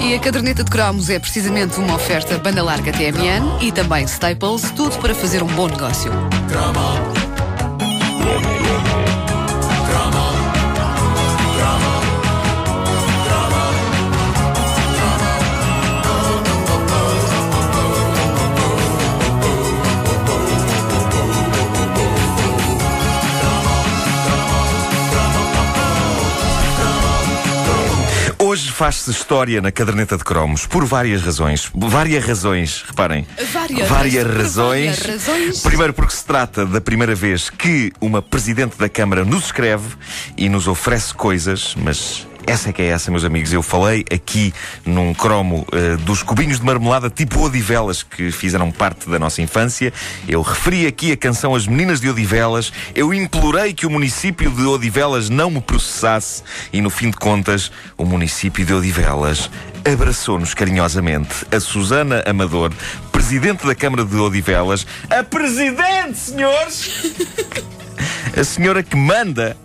E a caderneta de cromos é precisamente uma oferta banda larga TMN e também Staples, tudo para fazer um bom negócio. Faz-se história na caderneta de cromos por várias razões. Várias razões, reparem. Várias, várias razões. várias razões. Primeiro, porque se trata da primeira vez que uma presidente da Câmara nos escreve e nos oferece coisas, mas. Essa é que é essa, meus amigos. Eu falei aqui num cromo eh, dos cubinhos de marmelada tipo Odivelas que fizeram parte da nossa infância. Eu referi aqui a canção As Meninas de Odivelas. Eu implorei que o município de Odivelas não me processasse e, no fim de contas, o município de Odivelas abraçou-nos carinhosamente. A Susana Amador, presidente da Câmara de Odivelas. A presidente, senhores! A senhora que manda,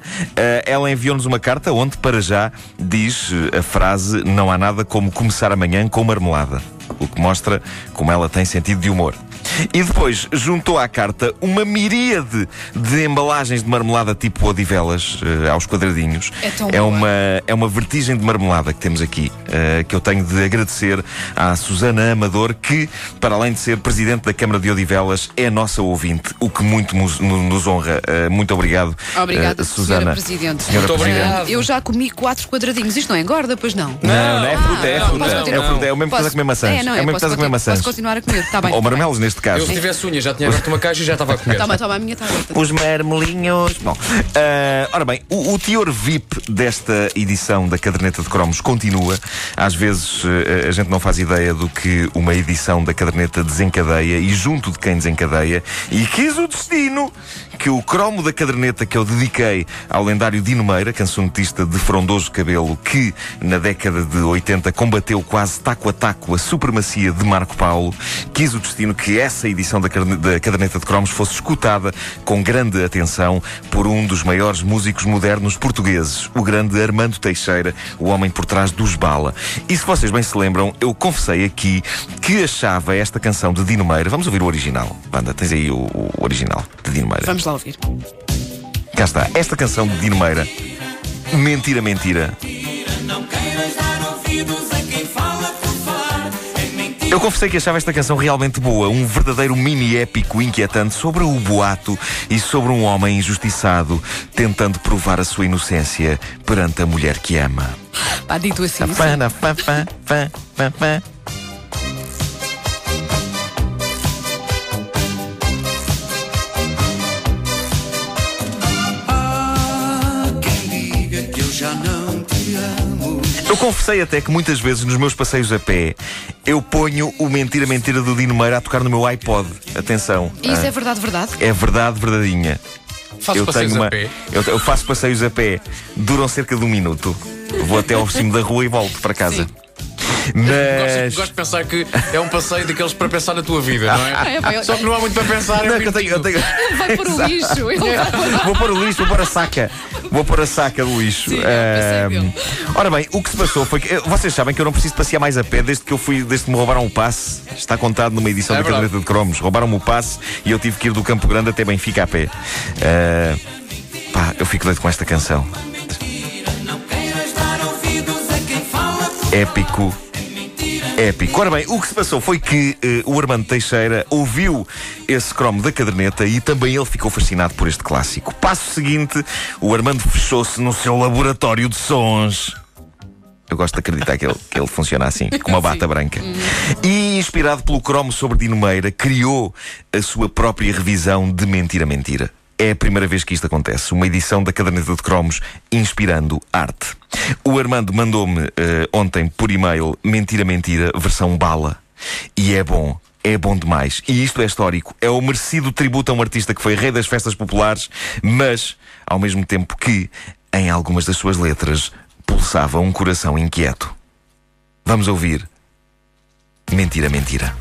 ela enviou-nos uma carta onde, para já, diz eh, a frase: Não há nada como começar amanhã com marmelada. O que mostra como ela tem sentido de humor. E depois juntou à carta uma miríade de embalagens de marmelada tipo Odivelas, eh, aos quadradinhos. É tão é boa. uma é uma vertigem de marmelada que temos aqui, eh, que eu tenho de agradecer à Susana Amador, que, para além de ser presidente da Câmara de Odivelas, é nossa ouvinte, o que muito nos, no- nos honra. Eh, muito obrigado, Obrigada, eh, senhora Susana. Presidente. Senhora Muito Presidente. obrigado. Eu já comi quatro quadradinhos. Isto não engorda, pois não? Não, não é fruta, é Ah, fruta. É fruta, é o mesmo que estás a comer maçãs. É, não, o é, mesmo que estás a comer maçãs. posso continuar a comer, está bem. Ou marmelos, neste caso. Eu, se tivesse unha, já tinha aberto uma caixa e já estava a comer. Toma, toma, a minha está aberta. Os marmelinhos. Bom, ah, ora bem, o, o teor VIP desta edição da caderneta de cromos continua. Às vezes eh, a gente não faz ideia do que uma edição da caderneta desencadeia e junto de quem desencadeia. E quis o destino que o cromo da caderneta que eu dediquei ao lendário Dino Meira, cancionetista de frondoso cabelo, que na década de 80 combateu quase taco a taco a supremacia de Marco Paulo, quis o destino que essa edição da, caderne- da caderneta de cromos fosse escutada com grande atenção por um dos maiores músicos modernos portugueses, o grande Armando Teixeira, o homem por trás dos Bala. E se vocês bem se lembram, eu confessei aqui que achava esta canção de Dino Meira. Vamos ouvir o original. Banda, tens aí o, o original de Dino Meira. Vamos lá ouvir. Cá está. Esta canção de Dino Meira. Mentira, mentira. Eu confessei que achava esta canção realmente boa, um verdadeiro mini épico inquietante sobre o boato e sobre um homem injustiçado tentando provar a sua inocência perante a mulher que ama. Pá, dito assim. sim. Fã, fã, fã, fã, fã, Eu confessei até que muitas vezes nos meus passeios a pé eu ponho o Mentira Mentira do Dino Meira a tocar no meu iPod. Atenção. E Isso Ah, é verdade, verdade? é verdade, verdadeinha. Faço eu passeios tenho uma. a pé. Eu, eu faço passeios a pé, duram cerca de um minuto. Vou até ao cimo da rua e volto para casa. Sim. Mas. Gosto, gosto de pensar que é um passeio daqueles para pensar na tua vida, não é? Ah, é, Só que não há muito para pensar. Não, é é que eu tenho, eu tenho... Vai pôr o lixo. Pôr- Vou pôr o lixo, vou pôr a saca. Vou pôr a saca do lixo. Sim, é dele. ora bem, o que se passou foi que. eh, Vocês sabem que eu não preciso passear mais a pé desde que eu fui, desde que me roubaram o passe. Está contado numa edição É da verdade. caderneta de cromos. Roubaram-me o passe e eu tive que ir do Campo Grande até Benfica a pé. Ah, pá, eu fico doido com esta canção. Épico. Épico. Ora bem, o que se passou foi que eh, o Armando Teixeira ouviu esse cromo da caderneta e também ele ficou fascinado por este clássico. Passo seguinte, o Armando fechou-se no seu laboratório de sons. Eu gosto de acreditar que ele, que ele funciona assim, com uma bata branca. E, inspirado pelo cromo sobre Dino Meira, criou a sua própria revisão de Mentira Mentira. É a primeira vez que isto acontece. Uma edição da caderneta de cromos inspirando arte. O Armando mandou-me eh, ontem por e-mail Mentira Mentira, versão bala. E é bom. É bom demais. E isto é histórico. É o merecido tributo a um artista que foi rei das festas populares, mas, ao mesmo tempo que, em algumas das suas letras, pulsava um coração inquieto. Vamos ouvir. Mentira, mentira.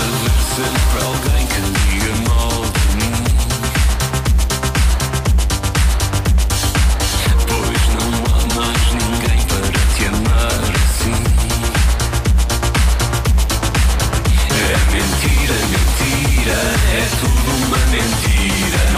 Haver sempre alguém que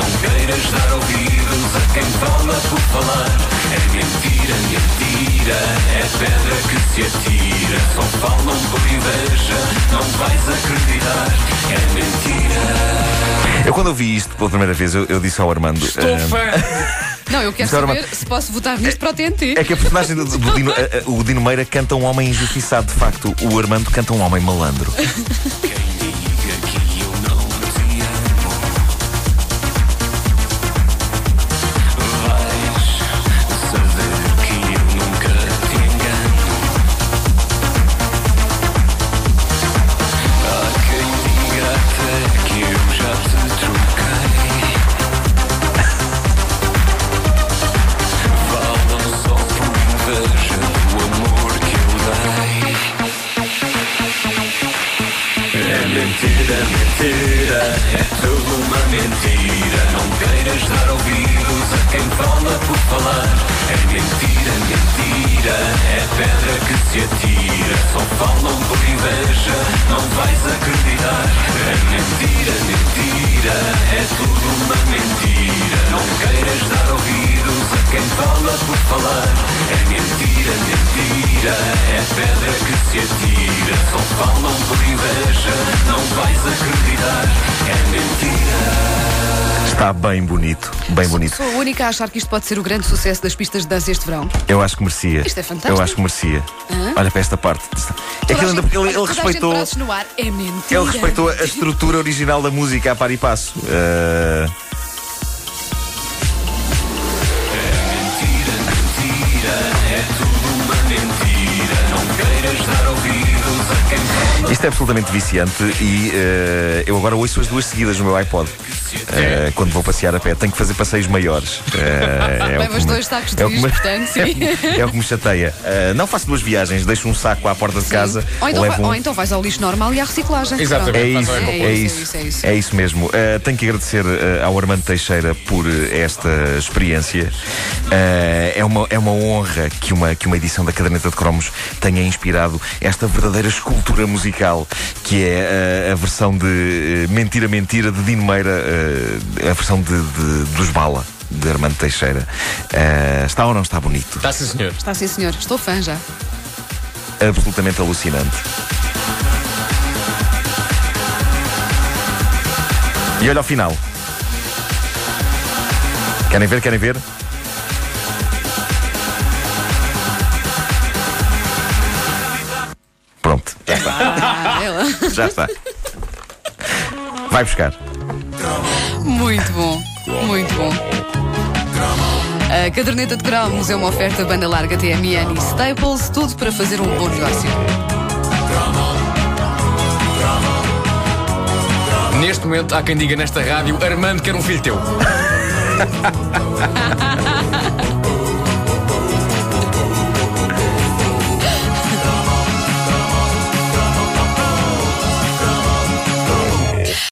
Não queiras dar ouvidos a quem fala por falar. É mentira, mentira, é pedra que se atira. Só falam por inveja, não vais acreditar. É mentira. Eu quando ouvi isto pela primeira vez, eu, eu disse ao Armando. Estou eh, fã. Não, eu quero saber se posso votar nisto para o TNT. É que a personagem do, do Dino, eh, o Dino Meira canta um homem injustiçado, de facto. O Armando canta um homem malandro. Mentira, é tudo uma mentira. Não queiras dar ouvidos a quem fala por falar. É mentira, mentira, é pedra que se atira. Só falam por inveja, não vais acreditar. É mentira, mentira, é tudo uma mentira. Não queiras dar ouvidos a quem fala por falar. É mentira, mentira, é pedra que se atira. Só falam por inveja, Está bem bonito, bem bonito. Sou a única a achar que isto pode ser o grande sucesso das pistas de dança este verão. Eu acho que merecia. Isto é fantástico. Eu acho que merecia. Hã? Olha para esta parte. É que ele, gente- ele- ele respeitou. É. Ele respeitou a estrutura original da música a par e passo. Eh, isto é absolutamente viciante e eh, eu agora ouço as duas seguidas no meu iPod. Eh, quando vou passear a pé, tenho que fazer passeios maiores. Eh, é o Levas me- dois sacos de é lixo, portanto, sim. É o que me chateia. Eh, não faço duas viagens, deixo um saco à porta de casa. Ou então, vai- um- ou então vais ao lixo normal e à reciclagem. Exatamente. É Pronto. isso, É é, é isso, é isso. é isso mesmo. Uh, tenho que agradecer uh, ao Armando Teixeira por uh, esta experiência. Uh, é, uma, é uma honra que uma, que uma edição da Caderneta de Cromos tenha inspirado esta verdadeira escultura musical que é uh, a versão de uh, Mentira Mentira de Dino Meira, uh, a versão de, de- dos Bala. De Armando Teixeira. Uh, está ou não está bonito? Está sim, senhor. Está sim, senhor. Estou fã já. absolutamente alucinante. E olha ao final. Querem ver? Querem ver? Pronto, já está. Ah. Já está. Vai buscar. Muito bom. Muito bom. A caderneta de cromos é uma oferta banda larga TMN e Staples, tudo para fazer um bom negócio. Neste momento, há quem diga nesta rádio: Armando quer um filho teu.